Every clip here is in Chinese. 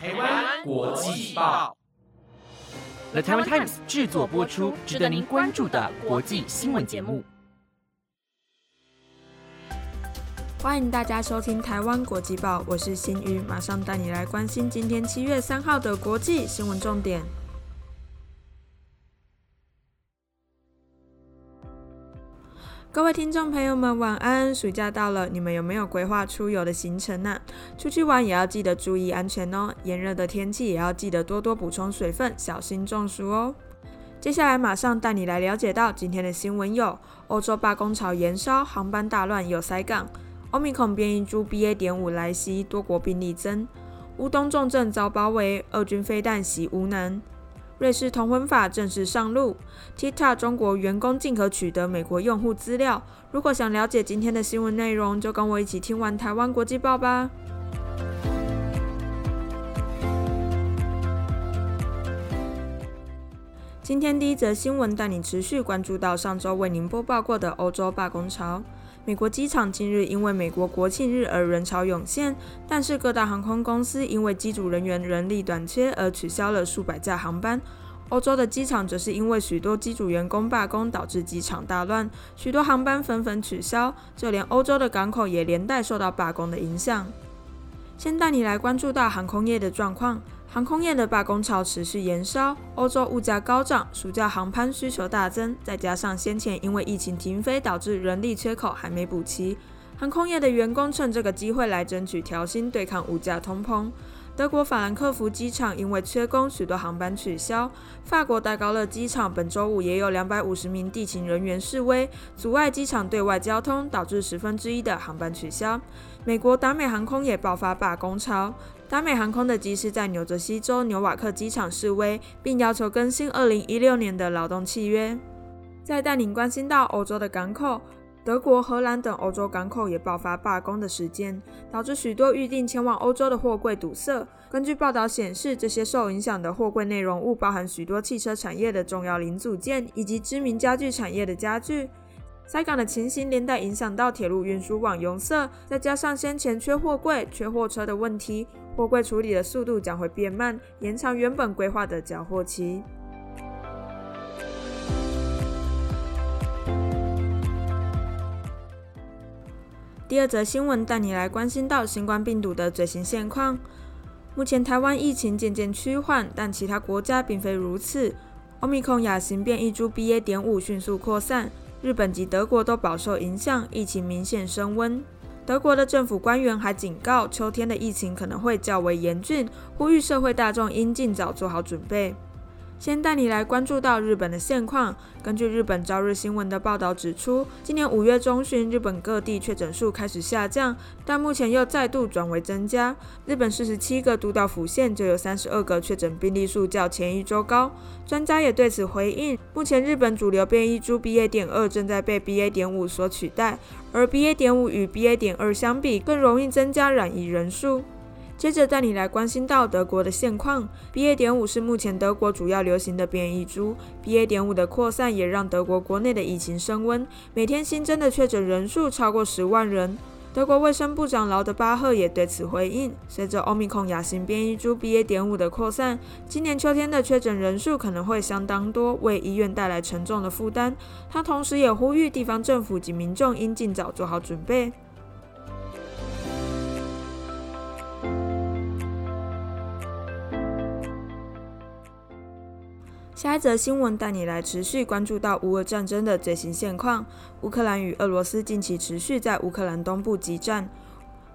台湾国际报，The Taiwan Times 制作播出，值得您关注的国际新闻节目。欢迎大家收听台湾国际报，我是新宇，马上带你来关心今天七月三号的国际新闻重点。各位听众朋友们，晚安！暑假到了，你们有没有规划出游的行程呢？出去玩也要记得注意安全哦。炎热的天气也要记得多多补充水分，小心中暑哦。接下来马上带你来了解到今天的新闻有：欧洲罢工潮延烧，航班大乱有塞港；欧米孔变异株 BA. 点五来袭，多国病例增；乌东重镇遭包围，俄军飞弹袭乌南。瑞士同婚法正式上路，TikTok 中国员工竟可取得美国用户资料。如果想了解今天的新闻内容，就跟我一起听完台湾国际报吧。今天第一则新闻带你持续关注到上周为您播报过的欧洲罢工潮。美国机场近日因为美国国庆日而人潮涌现，但是各大航空公司因为机组人员人力短缺而取消了数百架航班。欧洲的机场则是因为许多机组员工罢工，导致机场大乱，许多航班纷纷取消，就连欧洲的港口也连带受到罢工的影响。先带你来关注到航空业的状况。航空业的罢工潮持续延烧，欧洲物价高涨，暑假航班需求大增，再加上先前因为疫情停飞导致人力缺口还没补齐，航空业的员工趁这个机会来争取调薪，对抗物价通膨。德国法兰克福机场因为缺工，许多航班取消。法国戴高乐机场本周五也有两百五十名地勤人员示威，阻碍机场对外交通，导致十分之一的航班取消。美国达美航空也爆发罢工潮，达美航空的机师在纽泽西州纽瓦克机场示威，并要求更新二零一六年的劳动契约。再带领关心到欧洲的港口。德国、荷兰等欧洲港口也爆发罢工的事件，导致许多预定前往欧洲的货柜堵塞。根据报道显示，这些受影响的货柜内容物包含许多汽车产业的重要零组件，以及知名家具产业的家具。塞港的情形连带影响到铁路运输网拥塞，再加上先前缺货柜、缺货车的问题，货柜处理的速度将会变慢，延长原本规划的缴货期。第二则新闻带你来关心到新冠病毒的最新现况。目前台湾疫情渐渐趋缓，但其他国家并非如此。奥密克戎亚型变异株 BA. 点五迅速扩散，日本及德国都饱受影响，疫情明显升温。德国的政府官员还警告，秋天的疫情可能会较为严峻，呼吁社会大众应尽早做好准备。先带你来关注到日本的现况。根据日本朝日新闻的报道指出，今年五月中旬，日本各地确诊数开始下降，但目前又再度转为增加。日本四十七个都道府县就有三十二个确诊病例数较前一周高。专家也对此回应，目前日本主流变异株 BA. 点二正在被 BA. 点五所取代，而 BA. 点五与 BA. 点二相比，更容易增加染疫人数。接着带你来关心到德国的现况。BA. 点五是目前德国主要流行的变异株，BA. 点五的扩散也让德国国内的疫情升温，每天新增的确诊人数超过十万人。德国卫生部长劳德巴赫也对此回应：随着欧米孔亚型变异株 BA. 点五的扩散，今年秋天的确诊人数可能会相当多，为医院带来沉重的负担。他同时也呼吁地方政府及民众应尽早做好准备。下一则新闻带你来持续关注到乌俄战争的最新现况。乌克兰与俄罗斯近期持续在乌克兰东部激战。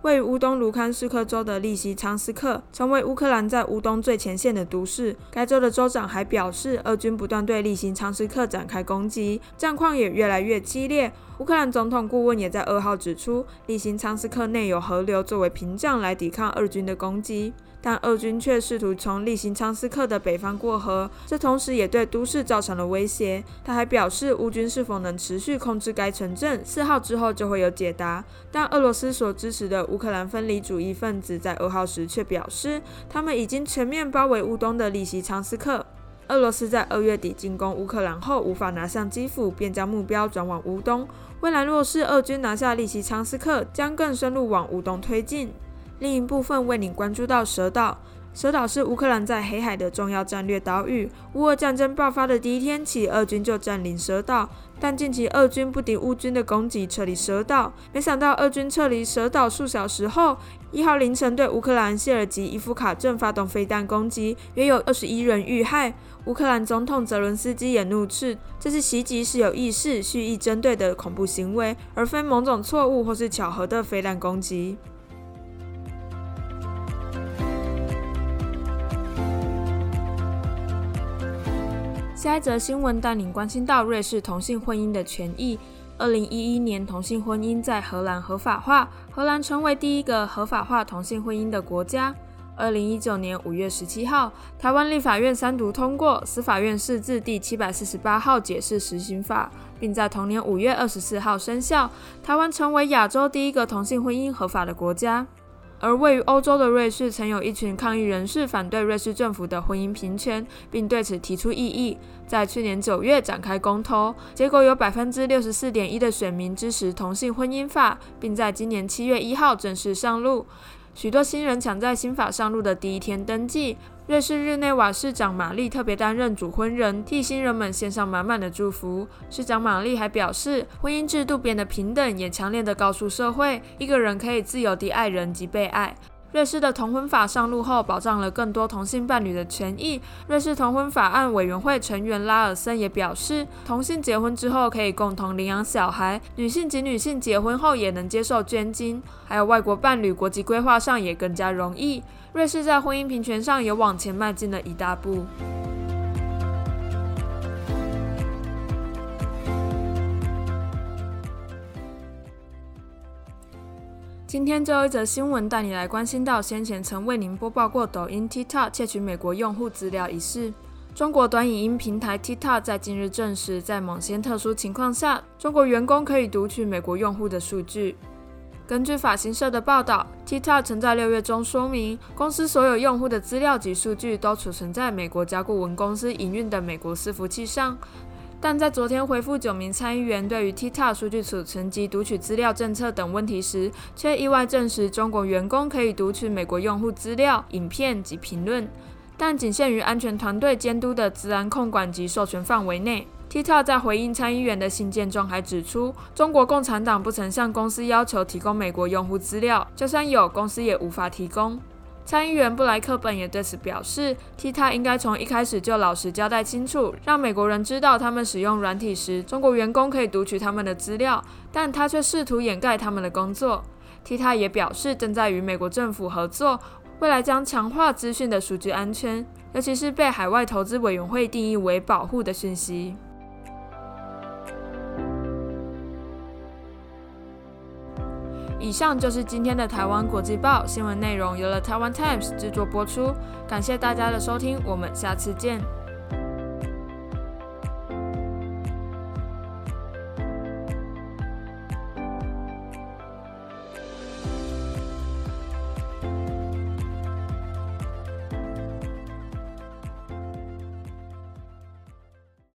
位于乌东卢堪斯克州的利西昌斯克成为乌克兰在乌东最前线的都市。该州的州长还表示，俄军不断对利西昌斯克展开攻击，战况也越来越激烈。乌克兰总统顾问也在二号指出，利西昌斯克内有河流作为屏障来抵抗俄军的攻击。但俄军却试图从利辛昌斯克的北方过河，这同时也对都市造成了威胁。他还表示，乌军是否能持续控制该城镇，四号之后就会有解答。但俄罗斯所支持的乌克兰分离主义分子在二号时却表示，他们已经全面包围乌东的利西昌斯克。俄罗斯在二月底进攻乌克兰后，无法拿下基辅，便将目标转往乌东。未来若是俄军拿下利西昌斯克，将更深入往乌东推进。另一部分为你关注到蛇岛，蛇岛是乌克兰在黑海的重要战略岛屿。乌俄战争爆发的第一天起，俄军就占领蛇岛，但近期俄军不敌乌军的攻击，撤离蛇岛。没想到，俄军撤离蛇岛数小时后，一号凌晨对乌克兰谢尔吉伊夫卡镇发动飞弹攻击，约有二十一人遇害。乌克兰总统泽伦斯基也怒斥，这次袭击是有意识、蓄意针对的恐怖行为，而非某种错误或是巧合的飞弹攻击。下一则新闻带领关心到瑞士同性婚姻的权益。二零一一年，同性婚姻在荷兰合法化，荷兰成为第一个合法化同性婚姻的国家。二零一九年五月十七号，台湾立法院三读通过司法院释字第七百四十八号解释实行法，并在同年五月二十四号生效。台湾成为亚洲第一个同性婚姻合法的国家。而位于欧洲的瑞士，曾有一群抗议人士反对瑞士政府的婚姻平权，并对此提出异议。在去年九月展开公投，结果有百分之六十四点一的选民支持同性婚姻法，并在今年七月一号正式上路。许多新人抢在新法上路的第一天登记。瑞士日内瓦市长玛丽特别担任主婚人，替新人们献上满满的祝福。市长玛丽还表示，婚姻制度变得平等，也强烈的告诉社会，一个人可以自由地爱人及被爱。瑞士的同婚法上路后，保障了更多同性伴侣的权益。瑞士同婚法案委员会成员拉尔森也表示，同性结婚之后可以共同领养小孩，女性及女性结婚后也能接受捐精，还有外国伴侣国籍规划上也更加容易。瑞士在婚姻平权上也往前迈进了一大步。今天最后一则新闻带你来关心到先前曾为您播报过抖音 TikTok 窃取美国用户资料一事。中国短影音平台 TikTok 在近日证实，在某些特殊情况下，中国员工可以读取美国用户的数据。根据法新社的报道，TikTok 曾在六月中说明，公司所有用户的资料及数据都储存在美国甲骨文公司营运的美国伺服器上。但在昨天回复九名参议员对于 TikTok 数据储存及读取资料政策等问题时，却意外证实中国员工可以读取美国用户资料、影片及评论，但仅限于安全团队监督的治安控管及授权范围内。TikTok 在回应参议员的信件中还指出，中国共产党不曾向公司要求提供美国用户资料，就算有，公司也无法提供。参议员布莱克本也对此表示 tita 应该从一开始就老实交代清楚，让美国人知道他们使用软体时，中国员工可以读取他们的资料，但他却试图掩盖他们的工作。Tita 也表示，正在与美国政府合作，未来将强化资讯的数据安全，尤其是被海外投资委员会定义为保护的讯息。以上就是今天的台湾国际报新闻内容，由了台湾 Times 制作播出，感谢大家的收听，我们下次见。